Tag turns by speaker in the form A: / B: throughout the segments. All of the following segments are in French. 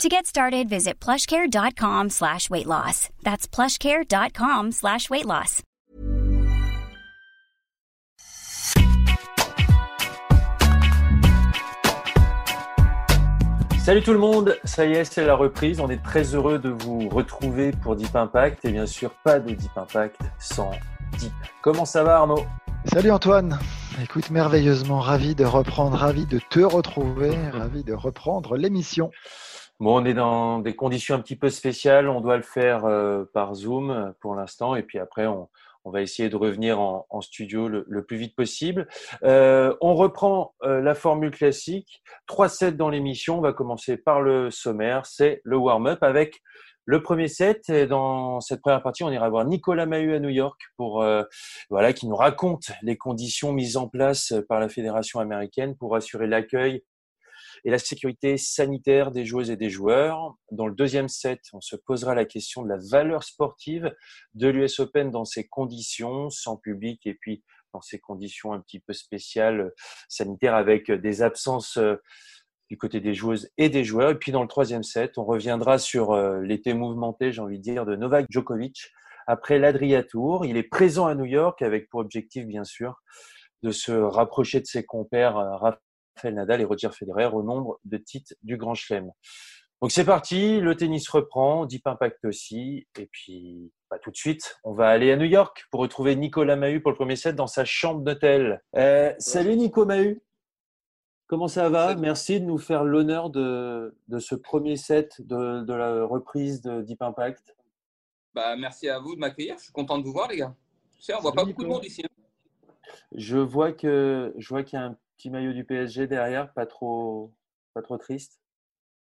A: To get started, visit plushcare.com slash weight loss. That's plushcare.com slash weight loss.
B: Salut tout le monde, ça y est, c'est la reprise. On est très heureux de vous retrouver pour Deep Impact. Et bien sûr, pas de Deep Impact sans Deep. Comment ça va Arnaud?
C: Salut Antoine, écoute merveilleusement ravi de reprendre, ravi de te retrouver, ravi de reprendre l'émission.
B: Bon, on est dans des conditions un petit peu spéciales. On doit le faire euh, par Zoom pour l'instant. Et puis après, on, va essayer de revenir en, studio le, plus vite possible. Euh, on reprend euh, la formule classique. Trois sets dans l'émission. On va commencer par le sommaire. C'est le warm-up avec le premier set. Et dans cette première partie, on ira voir Nicolas Mahut à New York pour euh, voilà qui nous raconte les conditions mises en place par la fédération américaine pour assurer l'accueil et la sécurité sanitaire des joueuses et des joueurs. Dans le deuxième set, on se posera la question de la valeur sportive de l'US Open dans ces conditions, sans public et puis dans ces conditions un petit peu spéciales sanitaires avec des absences du côté des joueuses et des joueurs. Et puis dans le troisième set, on reviendra sur l'été mouvementé, j'ai envie de dire, de Novak Djokovic après l'Adria Tour. Il est présent à New York avec pour objectif, bien sûr, de se rapprocher de ses compères Rafael Nadal et Roger Federer au nombre de titres du Grand Chelem. Donc c'est parti, le tennis reprend, Deep Impact aussi, et puis bah, tout de suite, on va aller à New York pour retrouver Nicolas Mahut pour le premier set dans sa chambre d'hôtel. Euh, salut Nico Mahut, comment ça va? Merci de nous faire l'honneur de, de, ce premier set de, de, la reprise de Deep Impact.
D: Bah, merci à vous de m'accueillir, je suis content de vous voir les gars. On ne voit pas beaucoup de monde ici. Hein.
B: Je vois que je vois qu'il y a un petit maillot du PSG derrière, pas trop, pas trop triste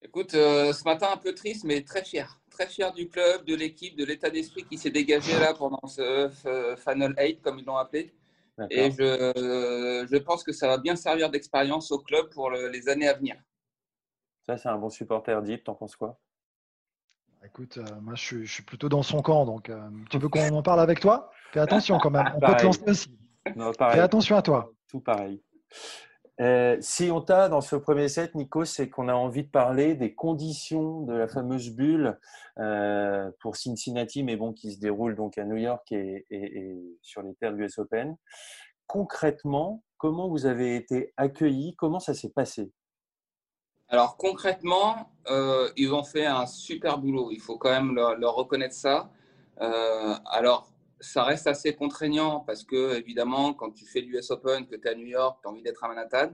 D: Écoute, euh, ce matin un peu triste, mais très fier. Très fier du club, de l'équipe, de l'état d'esprit qui s'est dégagé là pendant ce Final 8, comme ils l'ont appelé. Et je, je, pense que ça va bien servir d'expérience au club pour le, les années à venir.
B: Ça, c'est un bon supporter Deep, t'en penses quoi?
C: Écoute, euh, moi je suis, je suis, plutôt dans son camp, donc euh, tu veux qu'on en parle avec toi? Fais attention quand même, on peut te lancer aussi. Non, Fais attention à toi.
B: Tout pareil. Euh, si on t'a dans ce premier set, Nico, c'est qu'on a envie de parler des conditions de la fameuse bulle euh, pour Cincinnati, mais bon, qui se déroule donc à New York et, sur les terres du US Open. Concrètement, comment vous avez été accueillis? Comment ça s'est passé?
D: Alors concrètement, euh, ils ont fait un super boulot. Il faut quand même leur, leur reconnaître ça. Alors ça reste assez contraignant parce que, évidemment, quand tu fais l'US Open, que tu es à New York, tu as envie d'être à Manhattan.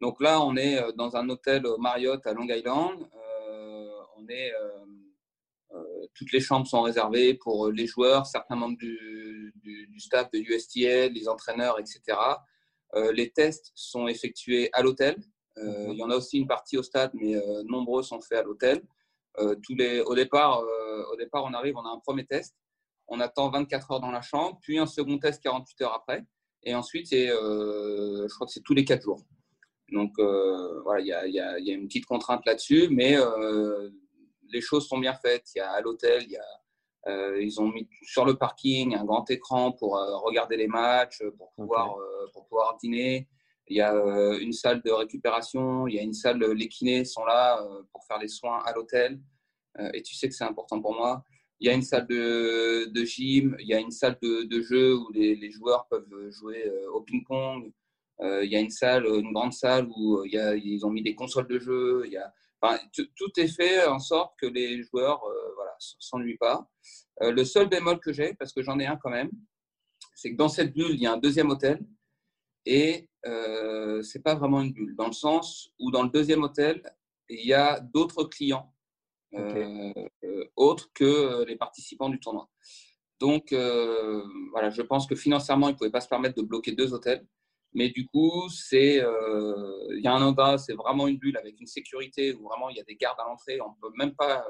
D: Donc là, on est euh, dans un hôtel Marriott à Long Island. Euh, on est, euh, toutes les chambres sont réservées pour les joueurs, certains membres du, du, du staff de USTL, les entraîneurs, etc. Euh, les tests sont effectués à l'hôtel. Euh, il y en a aussi une partie au stade, mais nombreux sont faits à l'hôtel. tous les, au, départ, au départ, on arrive, on a un premier test on attend 24 heures dans la chambre, puis un second test 48 heures après, et ensuite, euh, je crois que c'est tous les 4 jours. Donc euh, voilà, il y a, y, a, y a, une petite contrainte là-dessus, mais euh, les choses sont bien faites. Il y a à l'hôtel, il y a, euh, ils ont mis sur le parking un grand écran pour euh, regarder les matchs, pour pouvoir, okay. Euh, pour pouvoir dîner. Il y a une salle de récupération, il y a une salle, les kinés sont là pour faire les soins à l'hôtel. et tu sais que c'est important pour moi. Il y a une salle de, gym, il y a une salle de, jeu où les, joueurs peuvent jouer euh, au ping-pong. Euh, il y a une salle, une grande salle où euh, ils ont mis des consoles de jeu. Il y a, enfin, tout est fait en sorte que les joueurs euh, voilà, s'ennuient pas. Le seul bémol que j'ai, parce que j'en ai un quand même, c'est que dans cette bulle, il y a un deuxième hôtel et euh, c'est pas vraiment une bulle, dans le sens où dans le deuxième hôtel, il y a d'autres clients Okay. Euh, autres que les participants du tournoi. Donc, euh, voilà, je pense que financièrement, ils ne pouvaient pas se permettre de bloquer deux hôtels. Mais du coup, c'est, euh, il y a un endroit, c'est vraiment une bulle avec une sécurité où vraiment il y a des gardes à l'entrée. On peut même pas,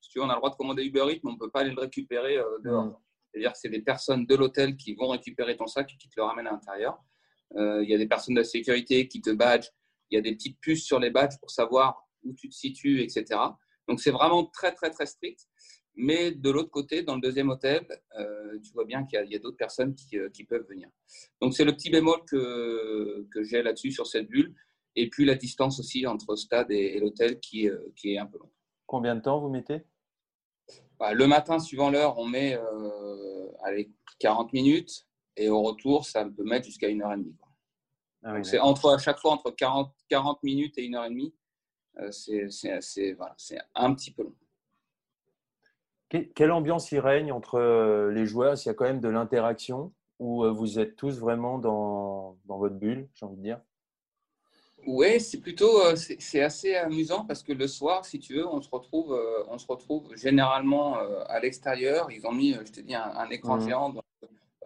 D: si tu veux, on a le droit de commander Uber Eats, mais on ne peut pas aller le récupérer dehors. Mmh. C'est-à-dire que c'est des personnes de l'hôtel qui vont récupérer ton sac et qui te le ramènent à l'intérieur. Il y a des personnes de la sécurité qui te badgent. Il y a des petites puces sur les badges pour savoir où tu te situes, etc. Donc c'est vraiment très, très, très strict. Mais de l'autre côté, dans le deuxième hôtel, euh, tu vois bien qu'il y a, d'autres personnes euh, qui, peuvent venir. Donc c'est le petit bémol que, que j'ai là-dessus sur cette bulle. Et puis la distance aussi entre stade et, l'hôtel qui, euh, qui, est un peu longue.
B: Combien de temps vous mettez?
D: Bah, Le matin, suivant l'heure, on met allez, 40 minutes. Et au retour, ça peut mettre jusqu'à une heure et demie. Ah c'est entre, à chaque fois entre 40, 40 minutes et une heure et demie. C'est voilà, un petit peu long.
B: Quelle ambiance y règne entre euh, les joueurs? S'il y a quand même de l'interaction? Ou euh, vous êtes tous vraiment dans, dans votre bulle, j'ai envie de dire?
D: Oui, c'est plutôt euh, c'est assez amusant parce que le soir, si tu veux, on se retrouve, on se retrouve généralement à l'extérieur. Ils ont mis, je te dis, un, écran mmh. géant.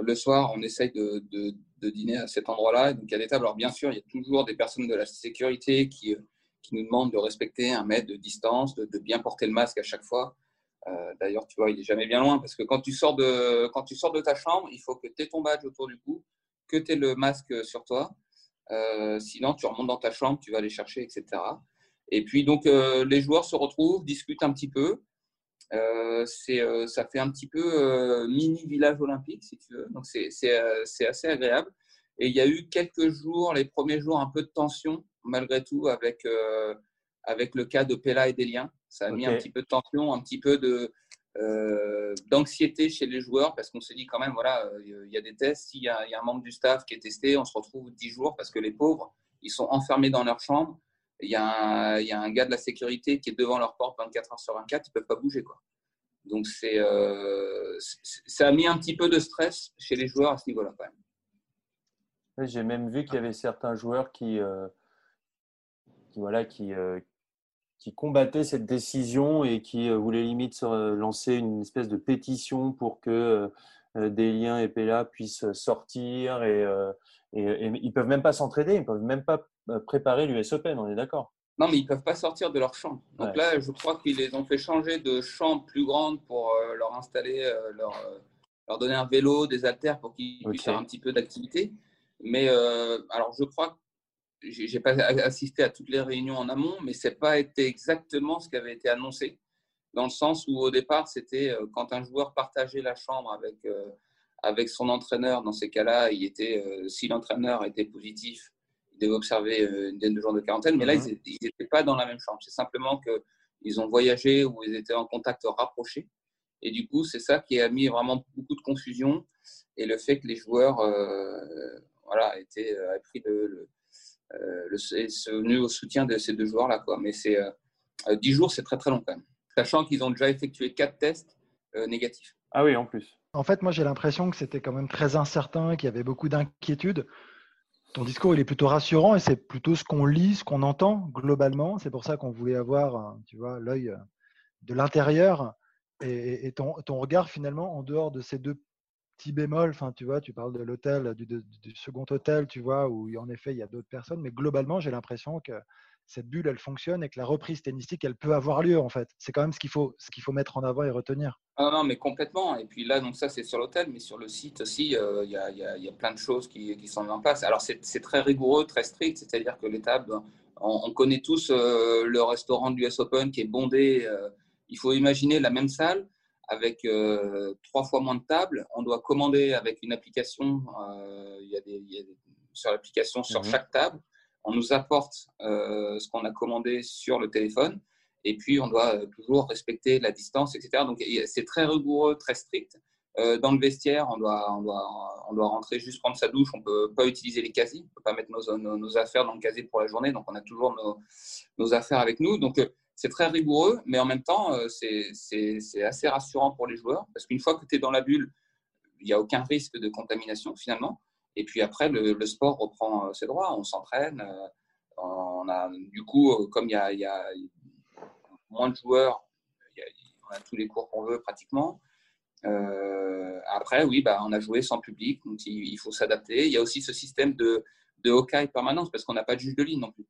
D: le soir, on essaye de, de, dîner à cet endroit-là. Donc il y a des tables. Alors bien sûr, il y a toujours des personnes de la sécurité qui, qui nous demandent de respecter un mètre de distance, de bien porter le masque à chaque fois. Euh, d'ailleurs, tu vois, il est jamais bien loin parce que quand tu sors de, quand tu sors de ta chambre, il faut que tu aies ton badge autour du cou, que tu aies le masque sur toi. Euh, sinon, tu remontes dans ta chambre, tu vas aller chercher, etc. Et puis, donc, euh, les joueurs se retrouvent, discutent un petit peu. ça fait un petit peu mini village olympique, si tu veux. Donc, c'est assez agréable. Et il y a eu quelques jours, les premiers jours, un peu de tension, malgré tout, avec, avec le cas de Pella et des liens. Ça a mis un petit peu de tension, un petit peu de, euh, d'anxiété chez les joueurs parce qu'on s'est dit quand même, voilà, il y a des tests, s'il y, a un membre du staff qui est testé, on se retrouve 10 jours parce que les pauvres, ils sont enfermés dans leur chambre. Il y, a un, il y a un gars de la sécurité qui est devant leur porte 24 heures sur 24, ils ne peuvent pas bouger. Quoi. Donc, c'est, euh, ça a mis un petit peu de stress chez les joueurs à ce niveau-là quand
B: même. J'ai même vu qu'il y avait certains joueurs qui, euh, qui, voilà, qui, qui combattait cette décision et qui euh, voulait limite lancer une espèce de pétition pour que euh, euh, des liens et PLA puissent sortir et, et, ils peuvent même pas s'entraider, ils peuvent même pas préparer l'US Open, on est d'accord?
D: Non, mais ils peuvent pas sortir de leur chambre. Donc là, je crois qu'ils les ont fait changer de chambre plus grande pour leur installer, leur, leur donner un vélo, des haltères pour qu'ils puissent faire un petit peu d'activité. Mais alors, je crois j'ai pas assisté à toutes les réunions en amont, mais c'est pas été exactement ce qui avait été annoncé, dans le sens où au départ, c'était euh, quand un joueur partageait la chambre avec, euh, avec son entraîneur, dans ces cas-là, il était, euh, si l'entraîneur était positif, il devait observer une dizaine de jours de quarantaine, mais là, mhm. ils n'étaient pas dans la même chambre. C'est simplement qu'ils ont voyagé ou ils étaient en contact rapproché. Et du coup, c'est ça qui a mis vraiment beaucoup de confusion et le fait que les joueurs voilà, étaient, pris le euh, le, venu au soutien de ces deux joueurs-là. Quoi. Mais c'est 10 euh, euh, jours, c'est très très long quand même. Sachant qu'ils ont déjà effectué 4 tests négatifs.
B: Ah oui, en plus.
C: En fait, moi, j'ai l'impression que c'était quand même très incertain, qu'il y avait beaucoup d'inquiétudes. Ton discours, il est plutôt rassurant et c'est plutôt ce qu'on lit, ce qu'on entend globalement. C'est pour ça qu'on voulait avoir, tu vois, l'œil de l'intérieur et, ton, ton, regard finalement en dehors de ces deux petit bémol, enfin, tu vois, tu parles de l'hôtel, du, second hôtel, tu vois, où en effet il y a d'autres personnes, mais globalement, j'ai l'impression que cette bulle, elle fonctionne et que la reprise tennistique, elle peut avoir lieu en fait. C'est quand même ce qu'il faut, faut mettre en avant et retenir.
D: Ah non, mais complètement. Et puis là, donc ça, c'est sur l'hôtel, mais sur le site aussi, euh, il y, a, y, a, plein de choses qui, sont en place. Alors c'est très rigoureux, très strict, c'est-à-dire que tables, on, connaît tous euh, le restaurant du US Open qui est bondé. Euh, il faut imaginer la même salle avec euh, trois fois moins de tables. On doit commander avec une application. Euh, il, y a des, sur l'application sur mhm. chaque table. On nous apporte euh, ce qu'on a commandé sur le téléphone. Et puis, on doit toujours respecter la distance, etc. Donc, c'est très rigoureux, très strict. dans le vestiaire, on doit, on, doit, on doit rentrer juste prendre sa douche. On ne peut pas utiliser les casiers. On ne peut pas mettre nos, nos, affaires dans le casier pour la journée. Donc, on a toujours nos, nos affaires avec nous. Donc, c'est très rigoureux, mais en même temps, euh, c'est assez rassurant pour les joueurs parce qu'une fois que tu es dans la bulle, il n'y a aucun risque de contamination finalement. Et puis après, le, sport reprend euh, ses droits, on s'entraîne. Euh, on a, du coup, comme il y a, moins de joueurs, on a tous les cours qu'on veut pratiquement. après, oui, bah, on a joué sans public, donc il, faut s'adapter. Il y a aussi ce système de, Hawkeye permanence parce qu'on n'a pas de juge de ligne non plus.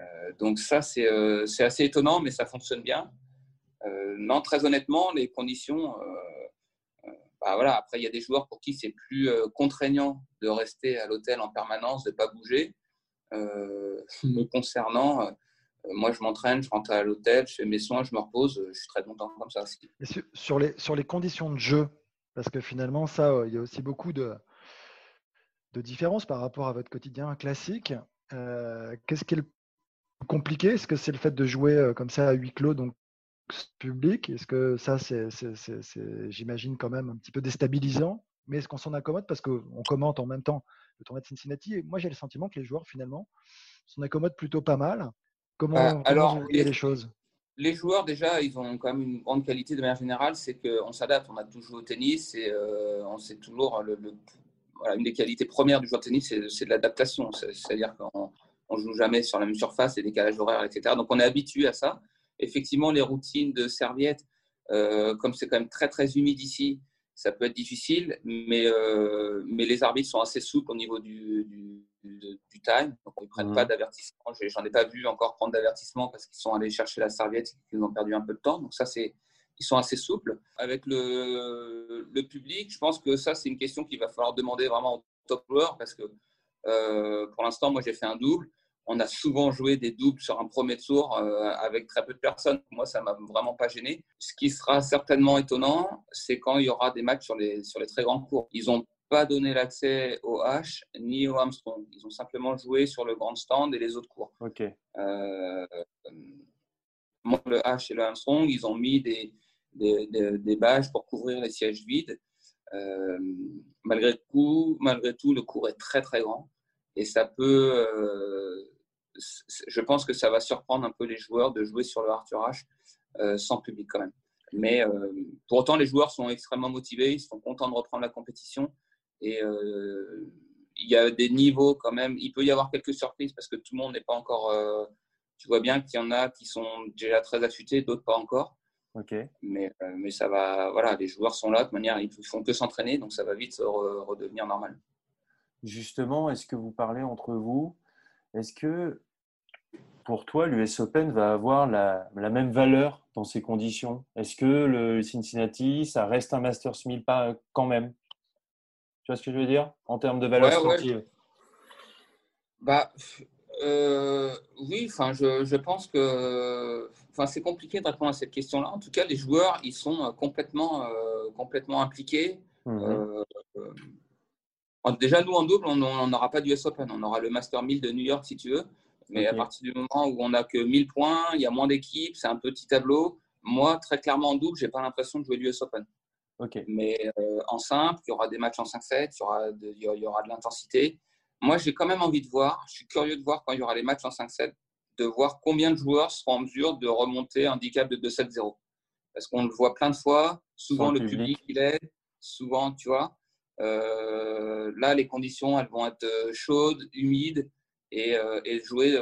D: Euh, donc ça, euh, c'est assez étonnant, mais ça fonctionne bien. Euh, non, très honnêtement, les conditions, bah, voilà, après, il y a des joueurs pour qui c'est plus contraignant de rester à l'hôtel en permanence, de ne pas bouger. me concernant, moi, je m'entraîne, je rentre à l'hôtel, je fais mes soins, je me repose, je suis très content comme ça.
C: sur, les, sur les conditions de jeu, parce que finalement, ça, il y a aussi beaucoup de, de différences par rapport à votre quotidien classique. Qu'est-ce qui est le compliqué? Est-ce que c'est le fait de jouer comme ça à huis clos, donc public? Est-ce que ça, c'est, j'imagine, quand même un petit peu déstabilisant? Mais est-ce qu'on s'en accommode? Parce qu'on commente en même temps le tournoi de Cincinnati. Et moi, j'ai le sentiment que les joueurs, finalement, s'en accommodent plutôt pas mal. Comment,
D: euh, alors, vous
C: les, les choses?
D: les joueurs, déjà, ils ont quand même une grande qualité de manière générale, c'est qu'on s'adapte. On a toujours au tennis et euh, on sait toujours le, voilà, une des qualités premières du joueur de tennis, c'est, de l'adaptation. C'est-à-dire qu'on ne joue jamais sur la même surface, et décalage horaire, etc. Donc on est habitué à ça effectivement, les routines de serviettes, euh, comme c'est quand même très très humide ici, ça peut être difficile, mais, euh, mais les arbitres sont assez souples au niveau du, du, time, donc ils ne prennent pas d'avertissement. J'en ai pas vu encore prendre d'avertissement parce qu'ils sont allés chercher la serviette et qu'ils ont perdu un peu de temps. Donc ça, c'est ils sont assez souples. Avec le, le public, je pense que ça, c'est une question qu'il va falloir demander vraiment aux top joueurs parce que euh, pour l'instant, moi, j'ai fait un double on a souvent joué des doubles sur un premier tour euh, avec très peu de personnes. Moi, ça m'a vraiment pas gêné. Ce qui sera certainement étonnant, c'est quand il y aura des matchs sur les, sur les très grands cours. Ils n'ont pas donné l'accès au H ni au Armstrong. Ils ont simplement joué sur le grand stand et les autres cours.
B: Ok.
D: Euh, le H et le Armstrong, ils ont mis des, des, des, bâches pour couvrir les sièges vides. Euh, malgré, tout, malgré tout, le cours est très très grand et ça peut, je pense que ça va surprendre un peu les joueurs de jouer sur le Arthur H euh, sans public quand même. Mais euh, pour autant, les joueurs sont extrêmement motivés, ils sont contents de reprendre la compétition. Et euh, il y a des niveaux quand même. Il peut y avoir quelques surprises parce que tout le monde n'est pas encore. tu vois bien qu'il y en a qui sont déjà très affûtés, d'autres pas encore.
B: Ok.
D: Mais, mais ça va. Voilà, les joueurs sont là de manière. Ils font que s'entraîner, donc ça va vite redevenir normal.
B: Justement, est-ce que vous parlez entre vous Est-ce que pour toi, l'US Open va avoir la, même valeur dans ces conditions? Est-ce que le Cincinnati, ça reste un Masters 1000 pas, quand même? Tu vois ce que je veux dire? En termes de valeur sportive.
D: Bah, euh, oui, enfin, je, je, pense que enfin, c'est compliqué de répondre à cette question-là. En tout cas, les joueurs, ils sont euh, complètement, euh, complètement impliqués. Mmh déjà, nous, en double, on n'aura pas d'US Open. On aura le Master 1000 de New York, si tu veux. Mais à partir du moment où on n'a que 1000 points, il y a moins d'équipes, c'est un petit tableau. Moi, très clairement, en double, je n'ai pas l'impression de jouer l'US Open. Mais euh, en simple, il y aura des matchs en 5-7, il y aura de, il y aura de l'intensité. Moi, j'ai quand même envie de voir, je suis curieux de voir quand il y aura les matchs en 5-7, de voir combien de joueurs seront en mesure de remonter un handicap de 2-7-0. Parce qu'on le voit plein de fois, souvent le public, il aide, souvent, tu vois. Euh, là, les conditions, elles vont être euh, chaudes, humides et, euh, jouer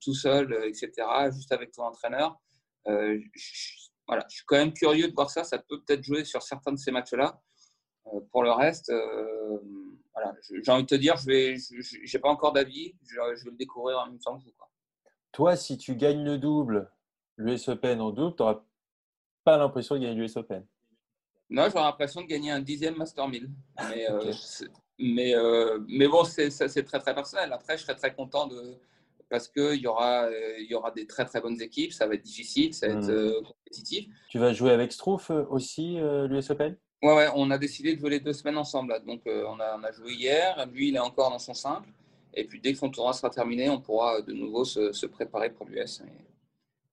D: tout seul, etc., juste avec ton entraîneur. Je, voilà, je suis quand même curieux de voir ça. Ça peut peut-être jouer sur certains de ces matchs-là. pour le reste, voilà, j'ai envie de te dire, je j'ai pas encore d'avis. Je, vais le découvrir en même temps que vous.
B: Toi, si tu gagnes le double, l'US Open en double, tu n'auras pas l'impression de gagner l'US Open.
D: Non, j'aurais l'impression de gagner un dixième Master 1000. Mais mais, euh, mais bon, c'est très très personnel. Après, je serais très content de parce qu'il y aura il y aura des très très bonnes équipes. Ça va être difficile, ça va être euh, compétitif.
B: Tu vas jouer avec Strouf euh, aussi l'US Open?
D: Ouais, ouais, on a décidé de jouer les deux semaines ensemble. Là. Donc on a, on a joué hier. Lui, il est encore dans son simple. Et puis dès que son tournoi sera terminé, on pourra de nouveau se, se préparer pour l'US.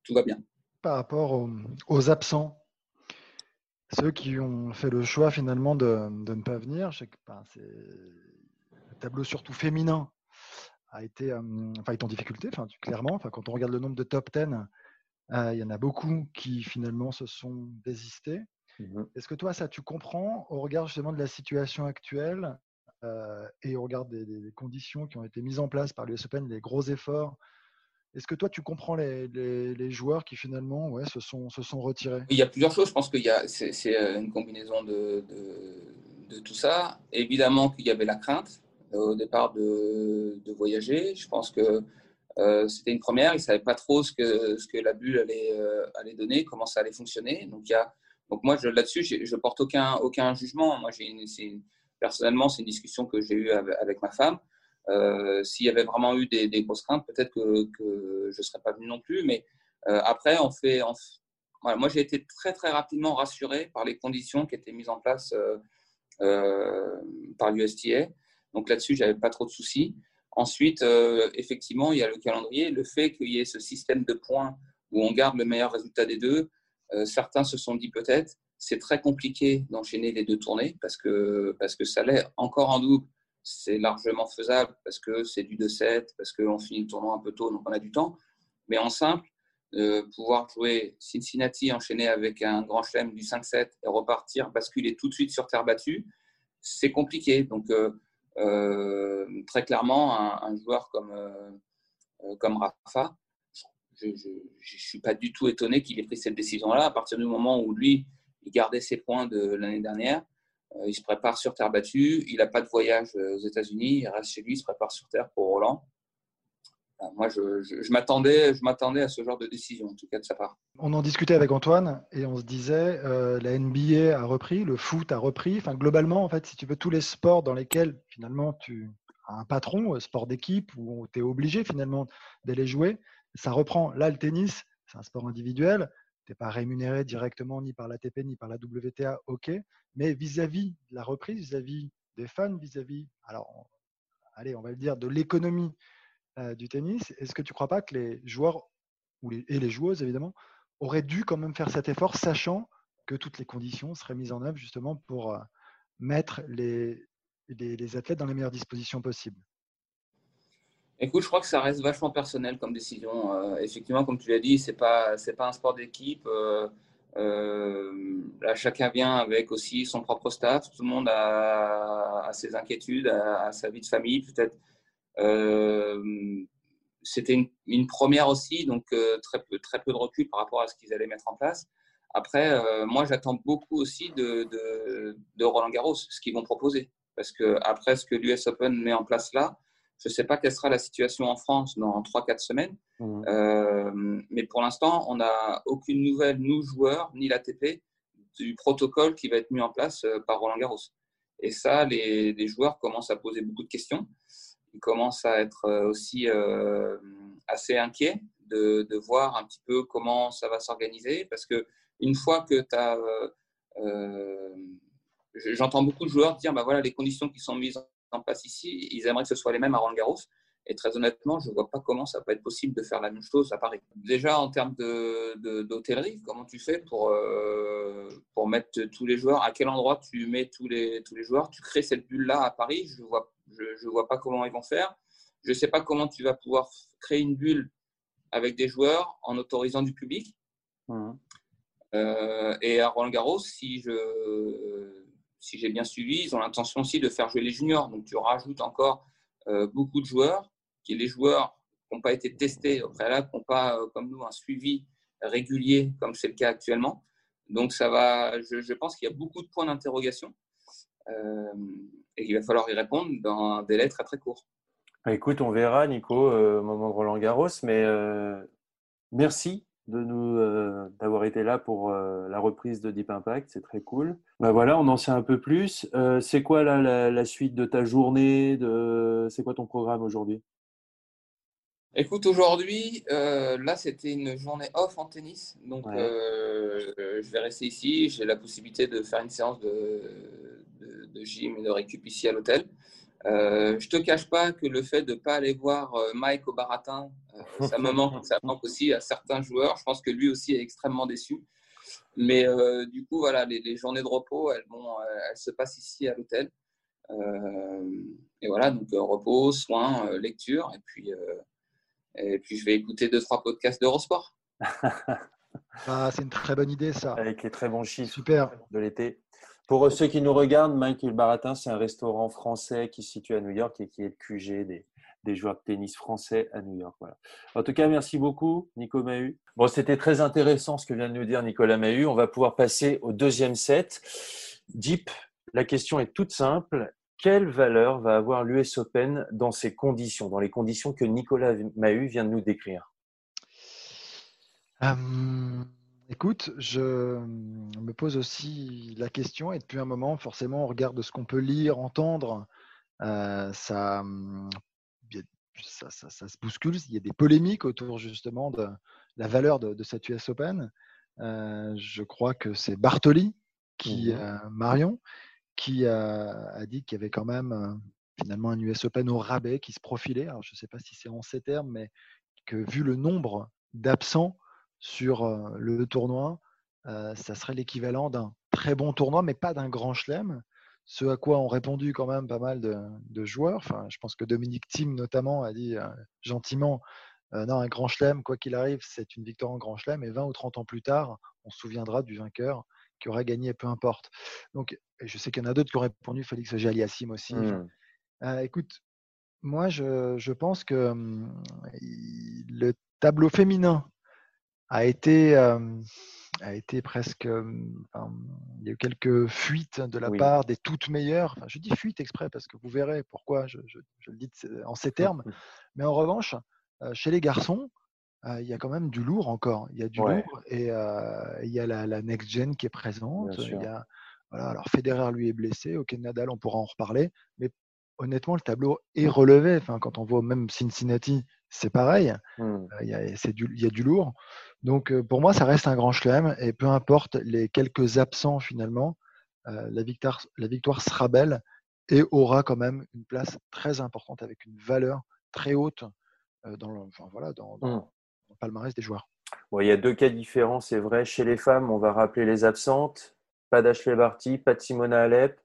D: Tout va bien.
C: Par rapport aux, aux absents, ceux qui ont fait le choix finalement de, de ne pas venir, je sais que, le tableau surtout féminin a été, euh, enfin, est en difficulté, enfin, clairement. Enfin, quand on regarde le nombre de top 10, euh, il y en a beaucoup qui finalement se sont désistés. Mmh Est-ce que toi, ça, tu comprends au regard justement de la situation actuelle euh, et au regard des, des, conditions qui ont été mises en place par l'US Open, les gros efforts est-ce que toi, tu comprends les, joueurs qui finalement se, sont, retirés?
D: Il y a plusieurs choses. Je pense que c'est euh, une combinaison de, tout ça. Évidemment qu'il y avait la crainte euh, au départ de, voyager. Je pense que euh, c'était une première. Ils ne savaient pas trop ce que, la bulle allait, donner, comment ça allait fonctionner. Donc moi, là-dessus, je porte aucun, jugement. Moi, personnellement, c'est une discussion que j'ai eue avec, ma femme. Euh, s'il y avait vraiment eu des, grosses craintes, peut-être que, je ne serais pas venu non plus. Mais euh, après, on fait. moi, j'ai été très très rapidement rassuré par les conditions qui étaient mises en place par l'USTA. Donc là-dessus, j'avais pas trop de soucis. Ensuite, effectivement, il y a le calendrier, le fait qu'il y ait ce système de points où on garde le meilleur résultat des deux. Euh, certains se sont dit peut-être, c'est très compliqué d'enchaîner les deux tournées parce que, parce que ça l'est encore en double. C'est largement faisable parce que c'est du 2-7, parce qu'on finit le tournoi un peu tôt, donc on a du temps. Mais en simple, euh, pouvoir jouer Cincinnati enchaîner avec un grand chelem du 5-7 et repartir, basculer tout de suite sur terre battue, c'est compliqué. Donc, euh, très clairement, un, joueur comme, comme Rafa, je ne suis pas du tout étonné qu'il ait pris cette décision-là. À partir du moment où lui, il gardait ses points de l'année dernière, euh, il se prépare sur terre battue, il n'a pas de voyage euh, aux États-Unis, il reste chez lui, il se prépare sur terre pour Roland. Euh, moi, je, m'attendais, je m'attendais à ce genre de décision, en tout cas de sa part.
C: On en discutait avec Antoine et on se disait, la NBA a repris, le foot a repris. Enfin, globalement, en fait, si tu veux, tous les sports dans lesquels finalement tu as un patron, sport d'équipe, où tu es obligé finalement d'aller jouer, ça reprend. Là, le tennis, c'est un sport individuel. Tu n'es pas rémunéré directement ni par l'ATP ni par la WTA, ok. Mais vis-à-vis de la reprise, vis-à-vis des fans, vis-à-vis, alors, allez, on va le dire, de l'économie euh, du tennis, est-ce que tu crois pas que les joueurs ou et les joueuses, évidemment, auraient dû quand même faire cet effort, sachant que toutes les conditions seraient mises en œuvre justement pour euh, mettre les, les athlètes dans les meilleures dispositions possibles?
D: Écoute, je crois que ça reste vachement personnel comme décision. Euh, effectivement, comme tu l'as dit, c'est pas pas un sport d'équipe. Euh, euh, là, chacun vient avec aussi son propre staff. Tout le monde a, ses inquiétudes, a, sa vie de famille, peut-être. C'était une, première aussi, donc très peu très peu de recul par rapport à ce qu'ils allaient mettre en place. Après, moi, j'attends beaucoup aussi de, de, de Roland Garros, ce qu'ils vont proposer, parce que après ce que l'US Open met en place là je ne sais pas quelle sera la situation en France dans 3-4 semaines. Mmh. Euh, mais pour l'instant, on n'a aucune nouvelle, nous joueurs, ni l'ATP, du protocole qui va être mis en place euh, par Roland Garros. Et ça, les, joueurs commencent à poser beaucoup de questions. Ils commencent à être euh, aussi assez inquiets de, de, voir un petit peu comment ça va s'organiser. Parce que une fois que tu as. J'entends beaucoup de joueurs dire bah voilà, les conditions qui sont mises en place ici, ils aimeraient que ce soit les mêmes à Roland Garros. Et très honnêtement, je ne vois pas comment ça peut être possible de faire la même chose à Paris. Déjà, en termes d'hôtellerie, comment tu fais pour, euh, pour mettre tous les joueurs À quel endroit tu mets tous les, tous les joueurs Tu crées cette bulle-là à Paris Je ne vois, je, vois pas comment ils vont faire. Je ne sais pas comment tu vas pouvoir créer une bulle avec des joueurs en autorisant du public. Mmh. Euh, et à Roland Garros, si je si j'ai bien suivi, ils ont l'intention aussi de faire jouer les juniors. Donc, tu rajoutes encore euh, beaucoup de joueurs, qui les joueurs qui n'ont pas été testés au préalable, qui n'ont pas, euh, comme nous, un suivi régulier, comme c'est le cas actuellement. Donc, ça va, je, pense qu'il y a beaucoup de points d'interrogation euh, et qu'il va falloir y répondre dans un délai très, très court.
B: Bah, écoute, on verra, Nico, au moment de Roland Garros, mais merci de nous euh, d'avoir été là pour euh, la reprise de Deep Impact, c'est très cool. Ben voilà, on en sait un peu plus. Euh, c'est quoi la, la, suite de ta journée de... C'est quoi ton programme aujourd'hui?
D: Écoute, aujourd'hui, là c'était une journée off en tennis, donc je vais rester ici. J'ai la possibilité de faire une séance de, de, de gym et de récup ici à l'hôtel. Euh, je te cache pas que le fait de ne pas aller voir euh, Mike au baratin, euh, ça me manque. Ça manque aussi à certains joueurs. Je pense que lui aussi est extrêmement déçu. Mais du coup, voilà, les, journées de repos, elles, elles se passent ici à l'hôtel. et voilà, donc repos, soins, lecture. Et puis, et puis, je vais écouter deux, trois podcasts d'Eurosport.
C: ah, c'est une très bonne idée, ça.
B: Avec les très bons chiffres Super. de l'été. Pour ceux qui nous regardent, le Baratin, c'est un restaurant français qui se situe à New York et qui est le QG des, joueurs de tennis français à New York. En tout cas, merci beaucoup, Nico Mahu. Bon, c'était très intéressant ce que vient de nous dire Nicolas Mahu. On va pouvoir passer au deuxième set. Deep, la question est toute simple. Quelle valeur va avoir l'US Open dans ces conditions, dans les conditions que Nicolas Mahu vient de nous décrire?
C: Euh, Écoute, je me pose aussi la question et depuis un moment, forcément, on regarde ce qu'on peut lire, entendre. ça, ça, se bouscule. Il y a des polémiques autour justement de la valeur de, cette US Open. je crois que c'est Bartoli, qui, mmh Marion, qui a dit qu'il y avait quand même finalement un US Open au rabais qui se profilait. Alors, je ne sais pas si c'est en ces termes, mais que vu le nombre d'absents sur le tournoi, ça serait l'équivalent d'un très bon tournoi, mais pas d'un grand chelem. Ce à quoi ont répondu quand même pas mal de, joueurs. Enfin, je pense que Dominique Thiem notamment a dit gentiment non, un grand chelem, quoi qu'il arrive, c'est une victoire en grand chelem. Et 20 ou 30 ans plus tard, on se souviendra du vainqueur qui aura gagné, peu importe. Donc, je sais qu'il y en a d'autres qui ont répondu, Félix Jalliassim aussi. Mmh. écoute, moi, je, pense que mmh, le tableau féminin a été, a été presque. il y a eu quelques fuites de la part des toutes meilleures. je dis fuite exprès parce que vous verrez pourquoi je, le dis en ces termes. Mais en revanche, chez les garçons, il y a quand même du lourd encore. Il y a du lourd et il y a la, next gen qui est présente. Il y a, voilà, alors Federer lui est blessé. Ok, Nadal, on pourra en reparler. Mais honnêtement, le tableau est relevé. Enfin, quand on voit même Cincinnati, c'est pareil. Mmh. Il y, a, du lourd. Donc, pour moi, ça reste un grand chelem. Et peu importe les quelques absents, finalement, la, victoire, la victoire sera belle et aura quand même une place très importante avec une valeur très haute dans, le, enfin, voilà, dans, mmh palmarès des joueurs.
B: Bon, il y a deux cas différents, c'est vrai. Chez les femmes, on va rappeler les absentes. Pas d'Ashley Barty, pas de Simona Alep,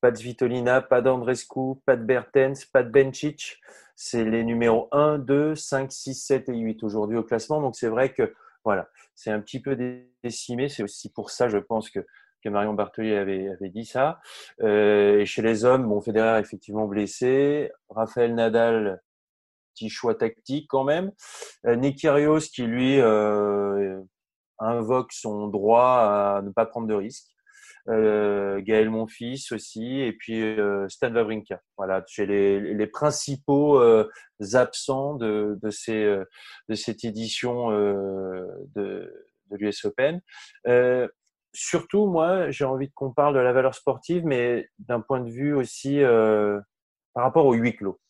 B: pas de Svitolina, pas d'Andrescu, pas de Bertens, pas de Bencic. C'est les numéros 1, 2, 5, 6, 7 et 8 aujourd'hui au classement. Donc c'est vrai que voilà, c'est un petit peu décimé. C'est aussi pour ça, je pense, que, Marion Bartoli avait, avait dit ça. Euh, et chez les hommes, bon, Federer effectivement blessé. Raphaël Nadal petit choix tactique quand même. Euh, Nikirios qui lui euh, invoque son droit à ne pas prendre de risques. Euh, Gaël Monfils aussi, et puis euh, Stan Wawrinka. Voilà, chez les, principaux euh, absents de, de, cette édition de, de l'US Open. surtout, moi, j'ai envie qu'on parle de la valeur sportive, mais d'un point de vue aussi par rapport au huis clos.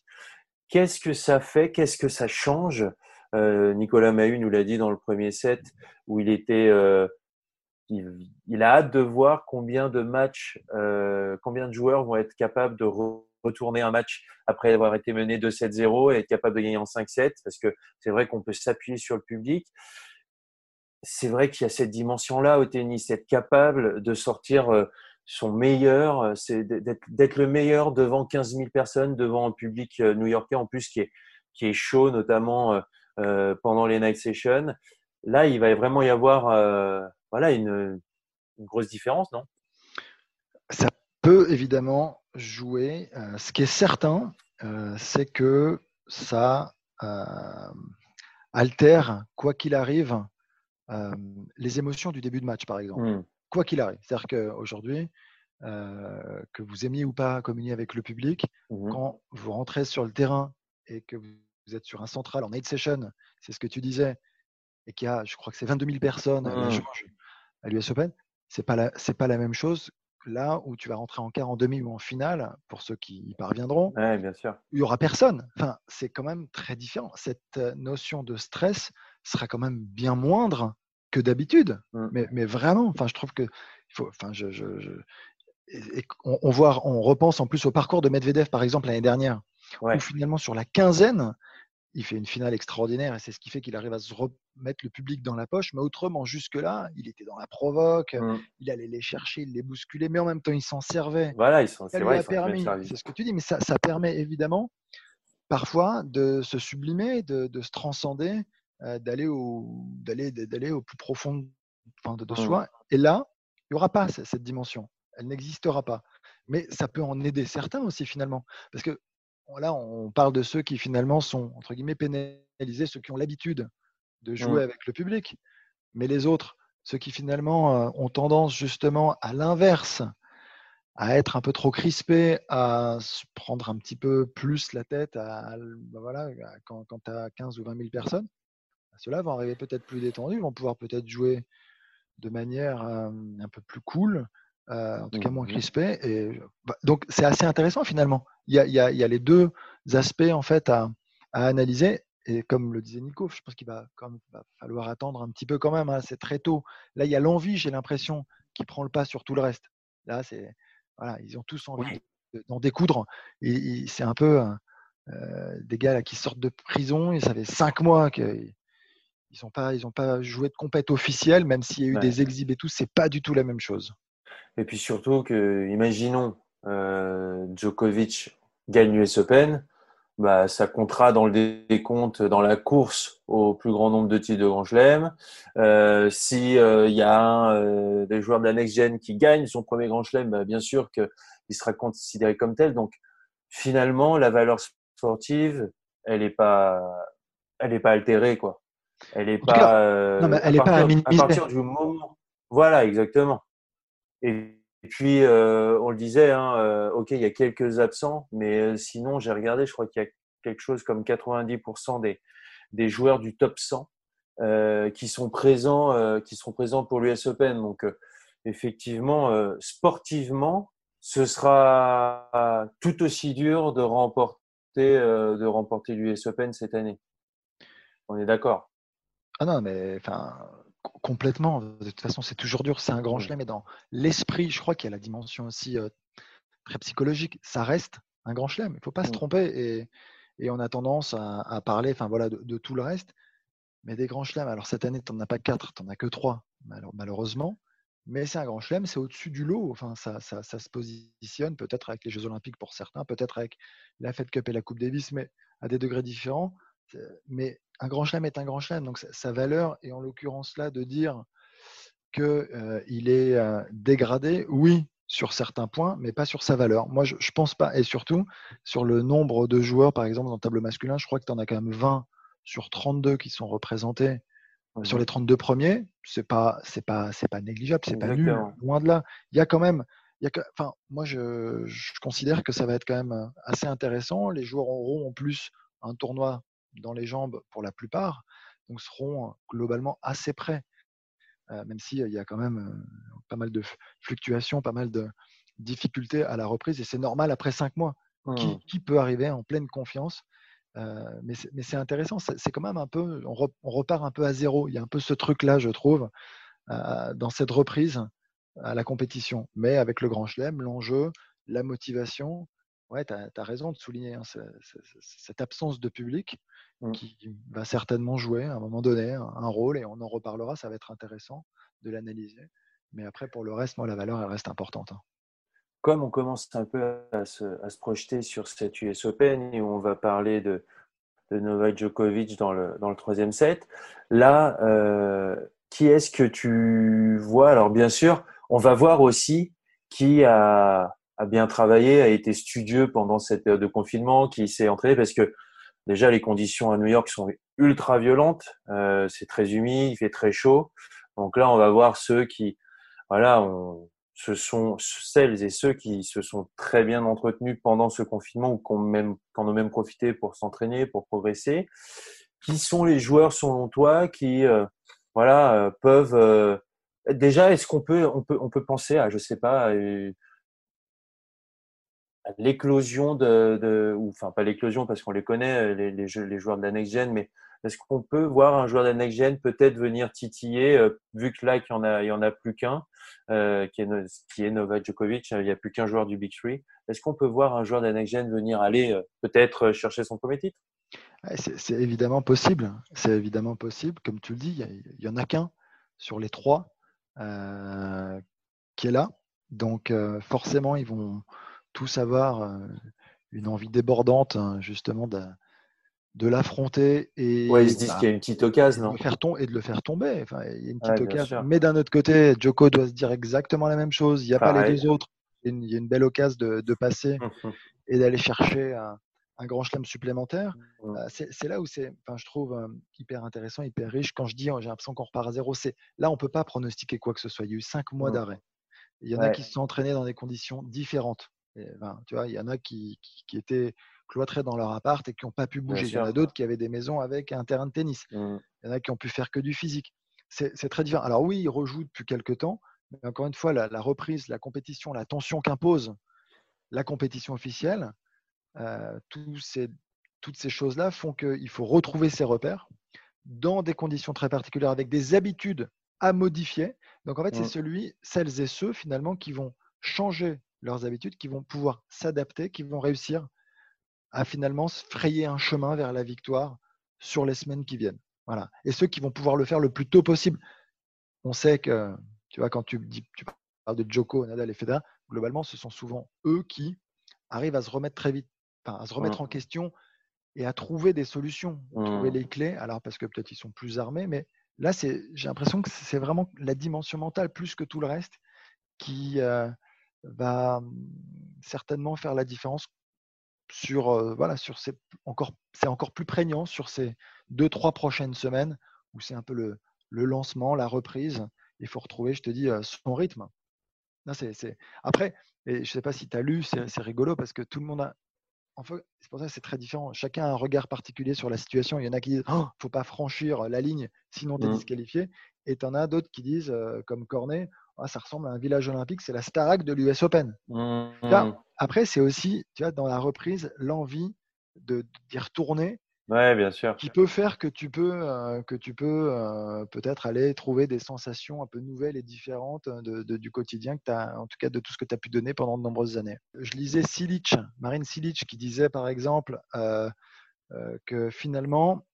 B: Qu'est-ce que ça fait? Qu'est-ce que ça change? Nicolas Mahut nous l'a dit dans le premier set où il était, euh, il, a hâte de voir combien de matchs, euh, combien de joueurs vont être capables de retourner un match après avoir été mené 2-7-0 et être capable de gagner en 5-7 parce que c'est vrai qu'on peut s'appuyer sur le public. C'est vrai qu'il y a cette dimension-là au tennis, être capable de sortir son meilleur, euh, c'est d'être le meilleur devant 15 000 personnes, devant un public euh, new-yorkais en plus qui est, qui est chaud, notamment euh, pendant les night sessions. Là, il va vraiment y avoir voilà, une, grosse différence, non?
C: Ça peut évidemment jouer. ce qui est certain, c'est que ça altère, quoi qu'il arrive, les émotions du début de match, par exemple. Mmh quoi qu'il arrive. C'est-à-dire qu'aujourd'hui, euh, que vous aimiez ou pas communier avec le public, mmh quand vous rentrez sur le terrain et que vous êtes sur un central en night session, c'est ce que tu disais, et qu'il y a, je crois que c'est 22 000 personnes mmh. à l'US Open, c'est pas la, c'est pas la même chose là où tu vas rentrer en quart, en demi ou en finale, pour ceux qui y parviendront,
B: bien sûr.
C: il y aura personne. Enfin, c'est quand même très différent. Cette euh, notion de stress sera quand même bien moindre que d'habitude. Mmh. Mais, mais, vraiment, enfin, je trouve que il faut, enfin, je, je, on, voit, on repense en plus au parcours de Medvedev, par exemple, l'année dernière, où finalement, sur la quinzaine, il fait une finale extraordinaire et c'est ce qui fait qu'il arrive à se remettre le public dans la poche. Mais autrement, jusque-là, il était dans la provoque, mmh. il allait les chercher, il les bousculait, mais en même temps, il s'en servait.
B: Voilà, il s'en
C: servait. C'est ce que tu dis, mais ça, ça permet évidemment parfois de se sublimer, de, de se transcender euh, d'aller au, d'aller, d'aller au plus profond de, de, mmh. soi. Et là, il n'y aura pas cette dimension. Elle n'existera pas. Mais ça peut en aider certains aussi finalement. Parce que là, on parle de ceux qui finalement sont, entre guillemets, pénalisés, ceux qui ont l'habitude de jouer mmh. avec le public. Mais les autres, ceux qui finalement euh, ont tendance justement à l'inverse, à être un peu trop crispés, à se prendre un petit peu plus la tête à, bah voilà, quand, quand tu as 15 ou 20 000 personnes, ceux-là vont arriver peut-être plus détendus, vont pouvoir peut-être jouer de manière un peu plus cool, en tout cas moins crispée. Et, bah, donc c'est assez intéressant finalement. Il y, a, il, y a, il y a, les deux aspects en fait à, à analyser. Et comme le disait Nico, je pense qu'il va, falloir attendre un petit peu quand même. Hein, c'est très tôt. Là, il y a l'envie, j'ai l'impression, qui prend le pas sur tout le reste. Là, c'est voilà, ils ont tous envie d'en découdre. Et, c'est un peu euh, des gars là, qui sortent de prison. Et ça fait cinq mois qu'ils n'ont pas, ils ont pas joué de compète officielle, même s'il y a eu des exhibits et tout. C'est pas du tout la même chose.
B: Et puis surtout que, imaginons, euh, Djokovic gagne l'US Open bah, ça comptera dans le décompte dans la course au plus grand nombre de titres de Grand Chelem. Euh, si euh, y a un euh, des joueurs de la Next Gen qui gagne son premier Grand Chelem, bah, bien sûr qu'il sera considéré comme tel. Donc finalement, la valeur sportive, elle n'est pas, elle est pas altérée quoi. Elle n'est pas.
C: non, mais elle est pas à, à
B: partir du moment. Voilà, exactement. Et puis, euh, on le disait, hein, euh, ok, il y a quelques absents, mais euh, sinon, j'ai regardé, je crois qu'il y a quelque chose comme 90% des, joueurs du top 100 qui sont présents, qui seront présents pour l'US Open. Donc, effectivement, sportivement, ce sera tout aussi dur de remporter, de remporter l'US Open cette année. On est d'accord.
C: Ah non, mais enfin, Complètement. De toute façon, c'est toujours dur. C'est un grand chelem. Mais dans l'esprit, je crois qu'il y a la dimension aussi euh, très psychologique. Ça reste un grand chelem. Il ne faut pas se tromper. Et, on a tendance à, parler enfin, voilà, de, tout le reste. Mais des grands chelems, alors cette année, tu n'en as pas quatre, tu n'en as que trois, malheureusement. Mais c'est un grand chelem, c'est au-dessus du lot. Enfin, ça, ça, ça se positionne peut-être avec les Jeux Olympiques pour certains, peut-être avec la Fed Cup et la Coupe Davis, mais à des degrés différents. Mais un grand chelem est un grand chelem. Donc sa valeur est en l'occurrence là de dire qu'il euh, est euh, dégradé, oui, sur certains points, mais pas sur sa valeur. Moi, je ne pense pas. Et surtout, sur le nombre de joueurs, par exemple, dans le tableau masculin, je crois que tu en as quand même 20 sur 32 qui sont représentés sur les 32 premiers. Ce n'est pas, c'est pas, c'est pas négligeable, c'est pas nul, loin de là. Il y a quand même. Il y a, enfin, moi, je, je considère que ça va être quand même assez intéressant. Les joueurs auront en plus un tournoi dans les jambes pour la plupart, donc seront globalement assez près, même s'il y a quand même pas mal de fluctuations, pas mal de difficultés à la reprise, et c'est normal après cinq mois. Qui, mmh. peut arriver en pleine confiance mais c'est intéressant, c'est quand même un peu, on, repart un peu à zéro. Il y a un peu ce truc-là, je trouve, dans cette reprise à la compétition. Mais avec le Grand Chelem, l'enjeu, la motivation, ouais, tu as, raison de souligner hein, cette absence de public mmh. qui va certainement jouer à un moment donné un, rôle et on en reparlera. Ça va être intéressant de l'analyser. Mais après, pour le reste, moi, la valeur, elle reste importante. Hein.
B: Comme on commence un peu à se, projeter sur cette US Open et on va parler de, de Novak Djokovic dans le, dans le troisième set, là, euh, qui est-ce que tu vois? Alors, bien sûr, on va voir aussi qui a a bien travaillé, a été studieux pendant cette période de confinement, qui s'est entraîné parce que déjà les conditions à New York sont ultra violentes, euh, c'est très humide, il fait très chaud. Donc là, on va voir ceux qui, voilà, on, ce sont celles et ceux qui se sont très bien entretenus pendant ce confinement ou qui ont même, qui en ont même profité pour s'entraîner, pour progresser. Qui sont les joueurs selon toi qui, euh, voilà, euh, peuvent euh, déjà, est-ce qu'on peut, on peut, on peut penser à, je sais pas, l'éclosion de, ou enfin pas l'éclosion parce qu'on les connaît, les, les, les, joueurs de la next gen, mais est-ce qu'on peut voir un joueur de la next gen peut-être venir titiller, euh, vu que là y en a, il y en a plus qu'un, euh, qui est qui est Novak Djokovic, il n'y a plus qu'un joueur du Big Three. Est-ce qu'on peut voir un joueur de la next gen venir aller euh, peut-être chercher son premier titre?
C: C'est évidemment possible, c'est évidemment possible. Comme tu le dis, il y, en a qu'un sur les trois qui est là, donc forcément ils vont tous avoir euh, une envie débordante, hein, justement, de, de l'affronter et
B: ouais, ils se disent bah, qu'il y a une petite occasion, non
C: de faire et de le faire tomber. Enfin, il y a une petite occasion. Mais d'un autre côté, Joko doit se dire exactement la même chose. Il n'y a pas les deux autres. Il y a une, belle occasion de, de passer mmh et d'aller chercher un, un, grand chelem supplémentaire. Mmh. Euh, c'est là où c'est, enfin, je trouve euh, hyper intéressant, hyper riche. Quand je dis, j'ai l'impression qu'on repart à zéro, c'est là, on peut pas pronostiquer quoi que ce soit. Il y a eu cinq mois mmh. d'arrêt. Il y en a qui se sont entraînés dans des conditions différentes tu vois, il y en a qui, qui, étaient cloîtrés dans leur appart et qui n'ont pas pu bouger. Il y en a d'autres qui avaient des maisons avec un terrain de tennis. Mmh. Il y en a qui ont pu faire que du physique. c'est très différent. Alors oui, il rejoue depuis quelques temps, mais encore une fois, la, reprise, la compétition, la tension qu'impose la compétition officielle, euh, ces, toutes ces choses-là font qu'il faut retrouver ses repères dans des conditions très particulières, avec des habitudes à modifier. Donc en fait, c'est mmh. celui, celles et ceux finalement qui vont changer leurs habitudes, qui vont pouvoir s'adapter, qui vont réussir à finalement frayer un chemin vers la victoire sur les semaines qui viennent. Voilà. Et ceux qui vont pouvoir le faire le plus tôt possible. On sait que, tu vois, quand tu, dis, tu parles de Joko, Nadal et Federer, globalement, ce sont souvent eux qui arrivent à se remettre très vite, à se remettre mmh. en question et à trouver des solutions, trouver mmh. les clés. Alors, parce que peut-être ils sont plus armés, mais là, j'ai l'impression que c'est vraiment la dimension mentale plus que tout le reste qui euh, va mmh, certainement faire la différence sur euh, voilà sur ces encore c'est encore plus prégnant sur ces deux trois prochaines semaines où c'est un peu le, le, lancement la reprise il faut retrouver je te dis son rythme. Non, après et je sais pas si tu as lu c'est, rigolo parce que tout le monde a fait c'est pour ça que c'est très différent. Chacun a un regard particulier sur la situation. Il y en a qui disent oh, faut pas franchir la ligne sinon tu es mmh. disqualifié et tu en as d'autres qui disent euh, comme Cornet ça ressemble à un village olympique, c'est la Starac de l'US Open. Mmh. après, c'est aussi, tu vois, dans la reprise, l'envie de d'y retourner.
B: Ouais, bien sûr.
C: Qui peut faire que tu peux, euh, que tu peux euh, peut-être aller trouver des sensations un peu nouvelles et différentes de, du quotidien, que as, en tout cas de tout ce que tu as pu donner pendant de nombreuses années. Je lisais Silic, Marine Silic, qui disait par exemple euh, que finalement,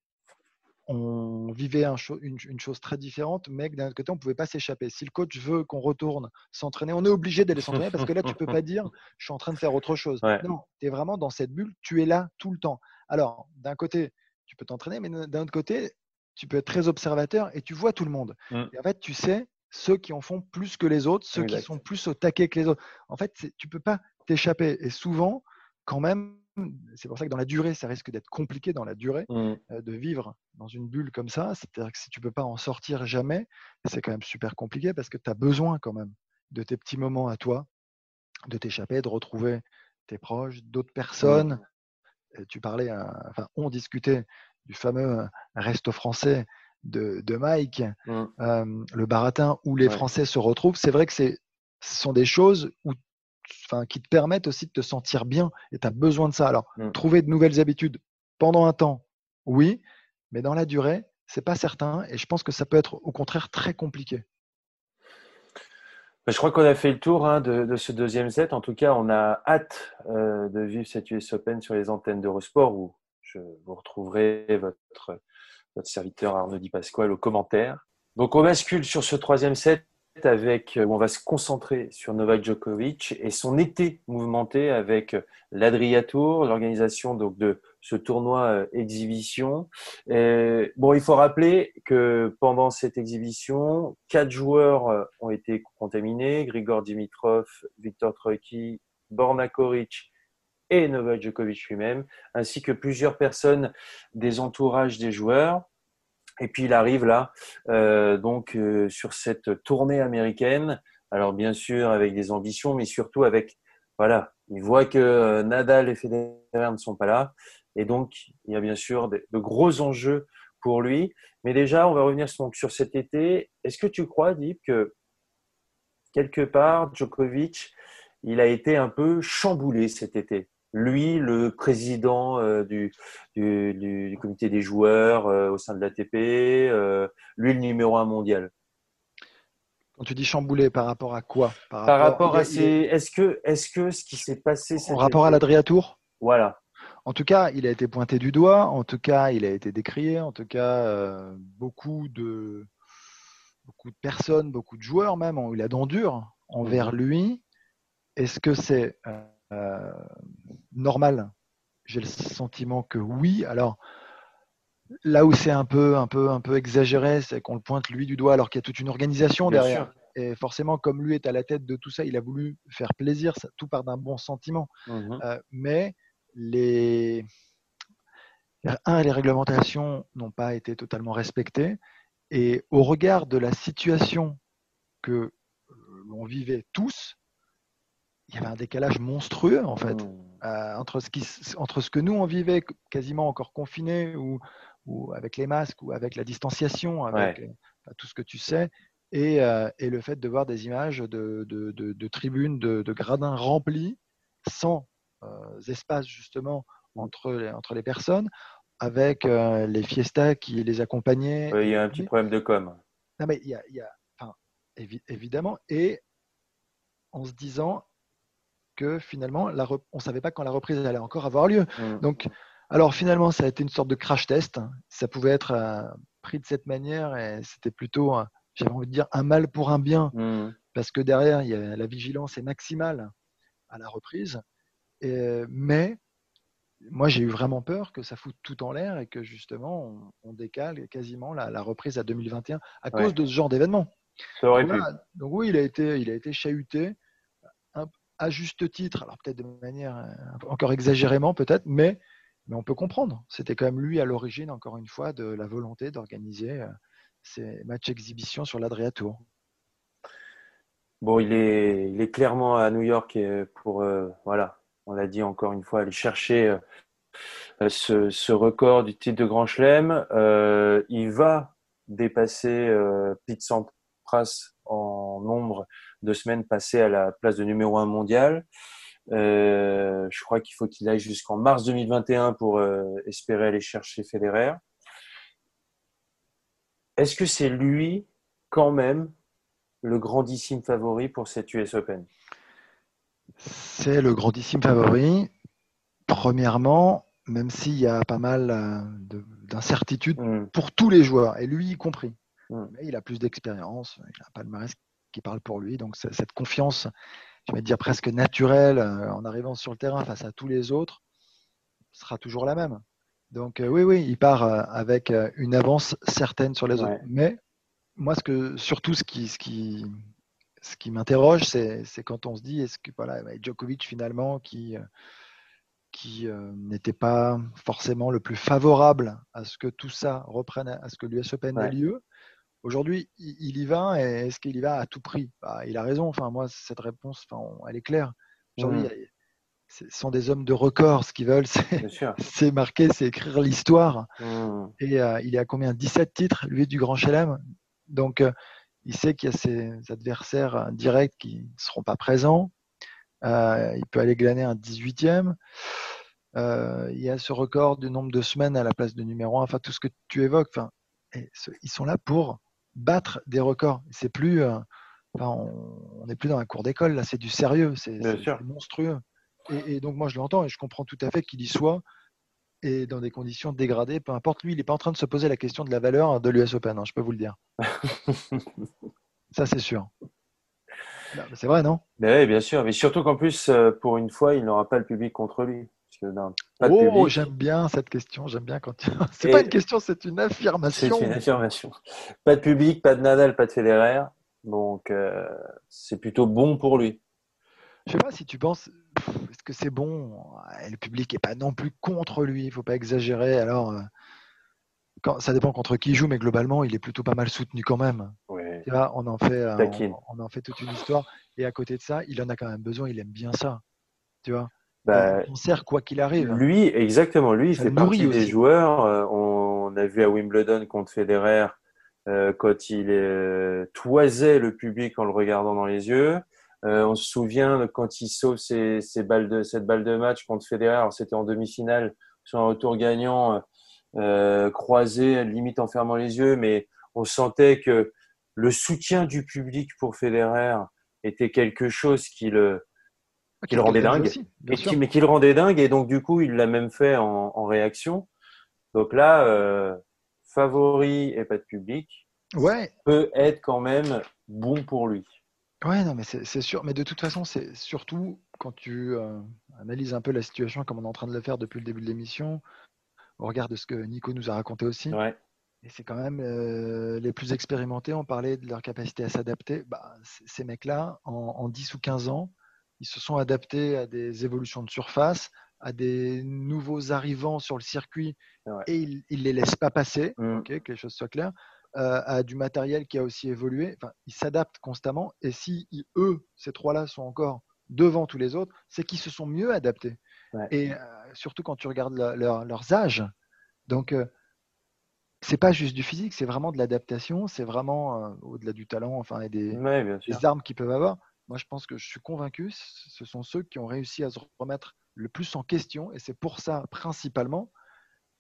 C: on vivait une, chose très différente, mais d'un autre côté, on ne pouvait pas s'échapper. Si le coach veut qu'on retourne s'entraîner, on est obligé d'aller s'entraîner parce que là, tu ne peux pas dire je suis en train de faire autre chose. Non, tu es vraiment dans cette bulle, tu es là tout le temps. Alors, d'un côté, tu peux t'entraîner, mais d'un autre côté, tu peux être très observateur et tu vois tout le monde. Mmh. Et en fait, tu sais ceux qui en font plus que les autres, ceux qui sont plus au taquet que les autres. En fait, tu ne peux pas t'échapper. Et souvent, quand même, c'est pour ça que dans la durée, ça risque d'être compliqué dans la durée mmh. euh, de vivre dans une bulle comme ça. C'est-à-dire que si tu ne peux pas en sortir jamais, c'est quand même super compliqué parce que tu as besoin quand même de tes petits moments à toi, de t'échapper, de retrouver tes proches, d'autres mmh. personnes. tu parlais, euh, enfin, on discutait du fameux euh, resto français de, Mike, mmh. le baratin où les Français se retrouvent. C'est vrai que ce sont des choses où enfin, qui te permettent aussi de te sentir bien et tu as besoin de ça. Alors, mmh. trouver de nouvelles habitudes pendant un temps, oui, mais dans la durée, c'est pas certain et je pense que ça peut être au contraire très compliqué.
B: Bah, je crois qu'on a fait le tour hein, de, ce deuxième set. En tout cas, on a hâte euh, de vivre cette US Open sur les antennes d'Eurosport où je vous retrouverai votre, votre serviteur Arnaud Di Pasquale aux commentaires. Donc, on bascule sur ce troisième set avec, euh, on va se concentrer sur Novak Djokovic et son été mouvementé avec l'Adria Tour, l'organisation donc de ce tournoi euh, exhibition. bon, il faut rappeler que pendant cette exhibition, quatre joueurs euh, ont été contaminés Grigor Dimitrov, Viktor Troicki, Borna Koric et Novak Djokovic lui-même, ainsi que plusieurs personnes des entourages des joueurs. Et puis il arrive là, euh, donc euh, sur cette tournée américaine. Alors bien sûr avec des ambitions, mais surtout avec voilà, il voit que euh, Nadal et Federer ne sont pas là, et donc il y a bien sûr de, gros enjeux pour lui. Mais déjà, on va revenir sur cet été. Est-ce que tu crois, Deep, que quelque part Djokovic, il a été un peu chamboulé cet été? Lui, le président euh, du, du, comité des joueurs euh, au sein de l'ATP, euh, lui, le numéro un mondial.
C: Quand tu dis chamboulé, par rapport à quoi?
B: Par, rapport, à ces. Est-ce que, est que ce qui s'est passé.
C: En rapport à l'Adria Tour?
B: Voilà.
C: En tout cas, il a été pointé du doigt. En tout cas, il a été décrié. En tout cas, beaucoup de beaucoup de personnes, beaucoup de joueurs même ont eu la dent dure envers mhm. lui. Est-ce que c'est euh, normal J'ai le sentiment que oui. Alors, là où c'est un peu, un peu, un peu exagéré, c'est qu'on le pointe lui du doigt alors qu'il y a toute une organisation derrière. Et forcément, comme lui est à la tête de tout ça, il a voulu faire plaisir, ça, tout part d'un bon sentiment. Mmh euh, mais les, un, les réglementations n'ont pas été totalement respectées. Et au regard de la situation que euh, l'on vivait tous, il y avait un décalage monstrueux en fait mmh. Euh, entre, ce qui, entre ce que nous on vivait quasiment encore confiné ou, ou avec les masques ou avec la distanciation, avec tout ce que tu sais, et, euh, et, le fait de voir des images de, de, de, tribunes, de, gradins remplis, sans euh, espace justement entre les, entre les personnes, avec euh, les fiestas qui les accompagnaient.
B: il y a un petit problème de com.
C: Non, mais il y a, il y a enfin, évidemment, et en se disant que finalement, la on ne savait pas quand la reprise allait encore avoir lieu. Mmh. Donc, alors finalement, ça a été une sorte de crash test. Ça pouvait être pris de cette manière et c'était plutôt j'avais envie de dire, un mal pour un bien, mmh. parce que derrière, il y a, la vigilance est maximale à la reprise. Et, mais moi, j'ai eu vraiment peur que ça foute tout en l'air et que justement, on, décale quasiment la, reprise à 2021 à cause de ce genre d'événement.
B: Donc,
C: donc, oui, il a été, il a été chahuté à juste titre, alors peut-être de manière euh, encore exagérément peut-être, mais, on peut comprendre. C'était quand même lui à l'origine, encore une fois, de la volonté d'organiser euh, ces matchs exhibition sur l'Adria Tour.
B: Bon, il est, clairement à New York pour, euh, voilà, on l'a dit encore une fois, aller chercher ce, record du titre de Grand Chelem. Il va dépasser Pete Sampras en nombre de semaines passées à la place de numéro un mondial. je crois qu'il faut qu'il aille jusqu'en mars 2021 pour espérer aller chercher Federer. Est-ce que c'est lui, quand même, le grandissime favori pour cette US Open?
C: C'est le grandissime favori. Premièrement, même s'il y a pas mal euh, d'incertitudes hmm. pour tous les joueurs, et lui y compris. Mais il a plus d'expérience, il a un palmarès qui parle pour lui. Donc cette confiance, je vais dire presque naturelle, euh, en arrivant sur le terrain face à tous les autres, sera toujours la même. Donc euh, oui, oui, il part euh, avec euh, une avance certaine sur les autres. Mais moi, ce que, surtout ce qui, ce qui, ce qui m'interroge, c'est, quand on se dit, est-ce que voilà, Djokovic finalement, qui, qui n'était pas forcément le plus favorable à ce que tout ça reprenne, à ce que l'US Open ait lieu, aujourd'hui, il, y va et est-ce qu'il y va à tout prix? Bah, Il a raison. Enfin, moi, cette réponse, enfin, elle est claire. Aujourd'hui, mmh ce sont des hommes de record. Ce qu'ils veulent, c'est marquer, c'est écrire l'histoire. Mmh. Et euh, il est à combien? 17 titres, lui, du Grand Chelem. Donc, euh, il sait qu'il y a ses adversaires euh, directs qui ne seront pas présents. il peut aller glaner un 18e. il y a ce record du nombre de semaines à la place de numéro 1. Enfin, tout ce que tu évoques. Enfin, ils sont là pour battre des records. C'est plus. on n'est plus dans la cour d'école, là, c'est du sérieux, c'est monstrueux. Et, donc, moi, je l'entends et je comprends tout à fait qu'il y soit et dans des conditions dégradées, peu importe. Lui, il n'est pas en train de se poser la question de la valeur de l'US Open, hein, je peux vous le dire. Ça, c'est sûr. C'est vrai, non?
B: Mais Oui, bien sûr. Mais surtout qu'en plus, euh, pour une fois, il n'aura pas le public contre lui.
C: Oh, j'aime bien cette question. J'aime bien quand. c'est pas une question, c'est une affirmation.
B: C'est une affirmation. Pas de public, pas de Nadal, pas de Federer. Donc, euh, c'est plutôt bon pour lui.
C: Je sais pas si tu penses, est-ce que c'est bon? Le public n'est pas non plus contre lui, il ne faut pas exagérer. Alors, euh, quand, ça dépend contre qui il joue, mais globalement, il est plutôt pas mal soutenu quand même. on, en fait, euh, on, en fait toute une histoire. Et à côté de ça, il en a quand même besoin, il aime bien ça. Tu vois? Bah, on sert quoi qu'il arrive.
B: Lui, exactement, lui, il fait partie des joueurs. Euh, on, a vu à Wimbledon contre Federer quand il toisait le public en le regardant dans les yeux. Euh, on se souvient quand il sauve ses, balles de, cette balle de match contre Federer, c'était en demi-finale, sur un retour gagnant, euh, croisé, limite en fermant les yeux, mais on sentait que le soutien du public pour Federer était quelque chose qui le, qui le rendait dingue, mais qui le rendait dingue, et donc du coup, il l'a même fait en, en réaction. Donc là, euh, favori et pas de public,
C: ouais.
B: peut être quand même bon pour lui.
C: Ouais, non, mais c'est sûr. Mais de toute façon, c'est surtout quand tu euh, analyses un peu la situation comme on est en train de le faire depuis le début de l'émission, au regard de ce que Nico nous a raconté aussi. Et c'est quand même euh, les plus expérimentés, on parlait de leur capacité à s'adapter. Bah, ces mecs-là, en, 10 ou 15 ans, ils se sont adaptés à des évolutions de surface, à des nouveaux arrivants sur le circuit, et ils ne les laissent pas passer, mmh. que les choses soient claires. Euh, à du matériel qui a aussi évolué. Enfin, ils s'adaptent constamment. Et si eux, ces trois-là, sont encore devant tous les autres, c'est qu'ils se sont mieux adaptés. Et euh, surtout quand tu regardes leurs âges. Donc, euh, c'est pas juste du physique, c'est vraiment de l'adaptation, c'est vraiment euh, au-delà du talent, enfin, et des, des armes qu'ils peuvent avoir. Moi, je pense que je suis convaincu, ce sont ceux qui ont réussi à se remettre le plus en question, et c'est pour ça principalement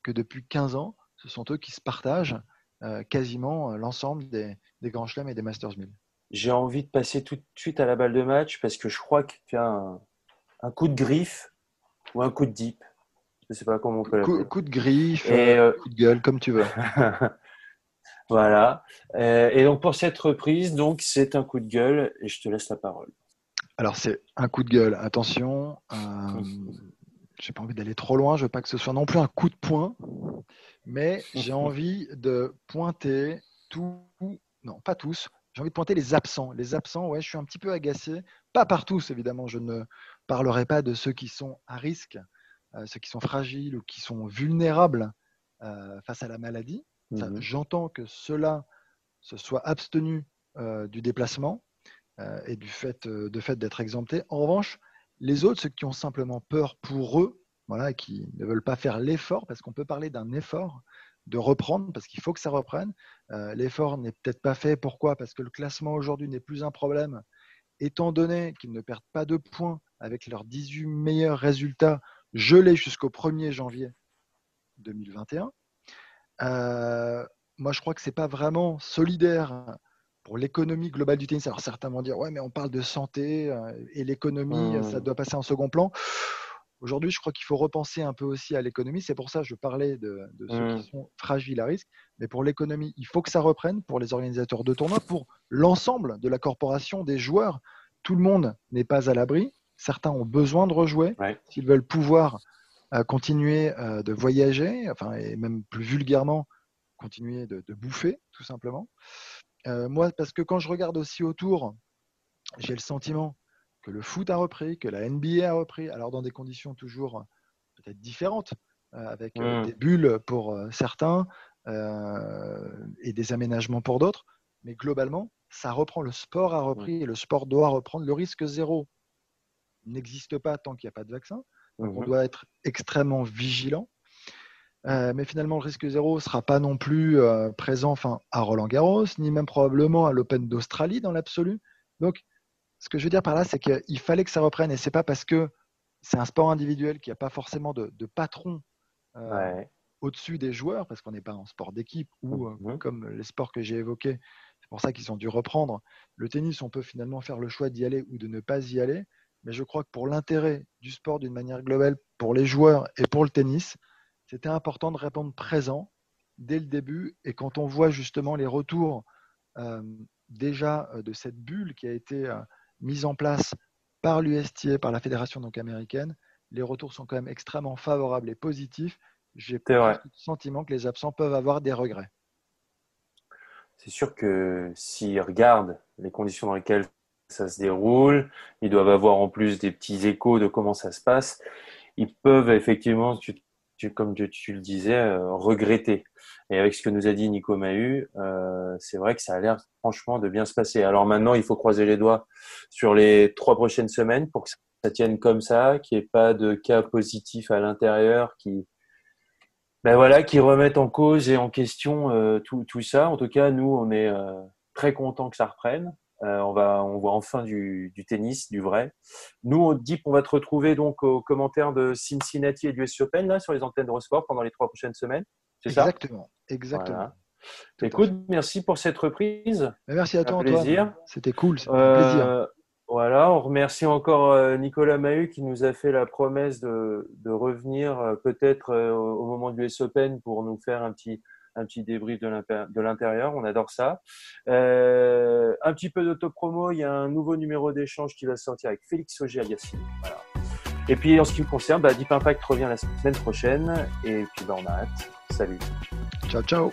C: que depuis 15 ans, ce sont eux qui se partagent euh, quasiment l'ensemble des, des Grands Chelems et des Masters 1000.
B: J'ai envie de passer tout de suite à la balle de match parce que je crois qu'il y a un, un coup de griffe ou un coup de dip. Je ne sais pas comment on peut
C: l'appeler. Coup, de griffe, et, euh, coup de gueule, comme tu veux.
B: voilà. Euh, et donc pour cette reprise, donc c'est un coup de gueule et je te laisse la parole.
C: Alors c'est un coup de gueule. Attention, euh, j'ai pas envie d'aller trop loin. Je veux pas que ce soit non plus un coup de poing, mais j'ai envie de pointer tout, non pas tous. J'ai envie de pointer les absents. Les absents, ouais, je suis un petit peu agacé. Pas par tous, évidemment. Je ne parlerai pas de ceux qui sont à risque, euh, ceux qui sont fragiles ou qui sont vulnérables euh, face à la maladie. Mmh j'entends que ceux-là se soient abstenus euh, du déplacement et du fait, de fait d'être exemptés. En revanche, les autres, ceux qui ont simplement peur pour eux, voilà, qui ne veulent pas faire l'effort, parce qu'on peut parler d'un effort, de reprendre, parce qu'il faut que ça reprenne. l'effort n'est peut-être pas fait. Pourquoi? Parce que le classement aujourd'hui n'est plus un problème, étant donné qu'ils ne perdent pas de points avec leurs 18 meilleurs résultats gelés jusqu'au 1er janvier 2021. Euh, moi, je crois que ce n'est pas vraiment solidaire pour l'économie globale du tennis. Alors certains vont dire, ouais, mais on parle de santé euh, et l'économie, ça mmh. doit passer en second plan. Aujourd'hui, je crois qu'il faut repenser un peu aussi à l'économie. C'est pour ça que je parlais de, ceux qui mmh. sont fragiles à risque. Mais pour l'économie, il faut que ça reprenne pour les organisateurs de tournois, pour l'ensemble de la corporation, des joueurs. Tout le monde n'est pas à l'abri. Certains ont besoin de rejouer s'ils veulent pouvoir continuer euh, de voyager, enfin, et même plus vulgairement, continuer de, bouffer, tout simplement. Euh, moi, parce que quand je regarde aussi autour, j'ai le sentiment que le foot a repris, que la NBA a repris, alors dans des conditions toujours peut-être différentes, euh, avec mmh. des bulles pour certains et des aménagements pour d'autres, mais globalement, ça reprend, le sport a repris et le sport doit reprendre. Le risque zéro n'existe pas tant qu'il n'y a pas de vaccin, donc on doit être extrêmement vigilant. mais finalement, le risque zéro ne sera pas non plus présent enfin, à Roland Garros, ni même probablement à l'Open d'Australie dans l'absolu. Donc, ce que je veux dire par là, c'est qu'il fallait que ça reprenne. Et c'est pas parce que c'est un sport individuel qui n'y a pas forcément de, patron euh, au-dessus des joueurs, parce qu'on n'est pas en sport d'équipe ou euh, mmh comme les sports que j'ai évoqués, c'est pour ça qu'ils ont dû reprendre. Le tennis, on peut finalement faire le choix d'y aller ou de ne pas y aller. Mais je crois que pour l'intérêt du sport d'une manière globale, pour les joueurs et pour le tennis, c'était important de répondre présent dès le début. Et quand on voit justement les retours euh, déjà de cette bulle qui a été mise en place par l'USTA, par la fédération donc américaine, les retours sont quand même extrêmement favorables et positifs. J'ai le sentiment que les absents peuvent avoir des regrets.
B: C'est sûr que s'ils regardent les conditions dans lesquelles ça se déroule, ils doivent avoir en plus des petits échos de comment ça se passe. Ils peuvent effectivement, comme tu, le disais, euh, regretter. Et avec ce que nous a dit Nico Mahu, euh, c'est vrai que ça a l'air franchement de bien se passer. Alors maintenant, il faut croiser les doigts sur les trois prochaines semaines pour que ça tienne comme ça, qu'il n'y ait pas de cas positifs à l'intérieur qui, ben voilà, qui remettent en cause et en question euh, tout, tout, ça. En tout cas, nous, on est très contents que ça reprenne. Euh, on, va, on voit enfin du, tennis, du vrai. Nous, on dit qu'on va te retrouver donc aux commentaires de Cincinnati et du US Open là, sur les antennes de Sport pendant les trois prochaines semaines.
C: C'est ça? Exactement. Exactement.
B: Écoute, merci pour cette reprise.
C: Merci à toi, Antoine. C'était cool. C'était
B: un plaisir. Euh, voilà, on remercie encore euh, Nicolas Mahut qui nous a fait la promesse de, revenir peut-être au moment du US Open pour nous faire un petit, un petit débrief de l'intérieur. On adore ça. Euh, un petit peu d'autopromo. Il y a un nouveau numéro d'échange qui va sortir avec Félix Auger alias voilà. Et puis en ce qui me concerne, bah, Deep Impact revient la semaine prochaine. Et puis bah, on a hâte. Salut.
C: Ciao, ciao.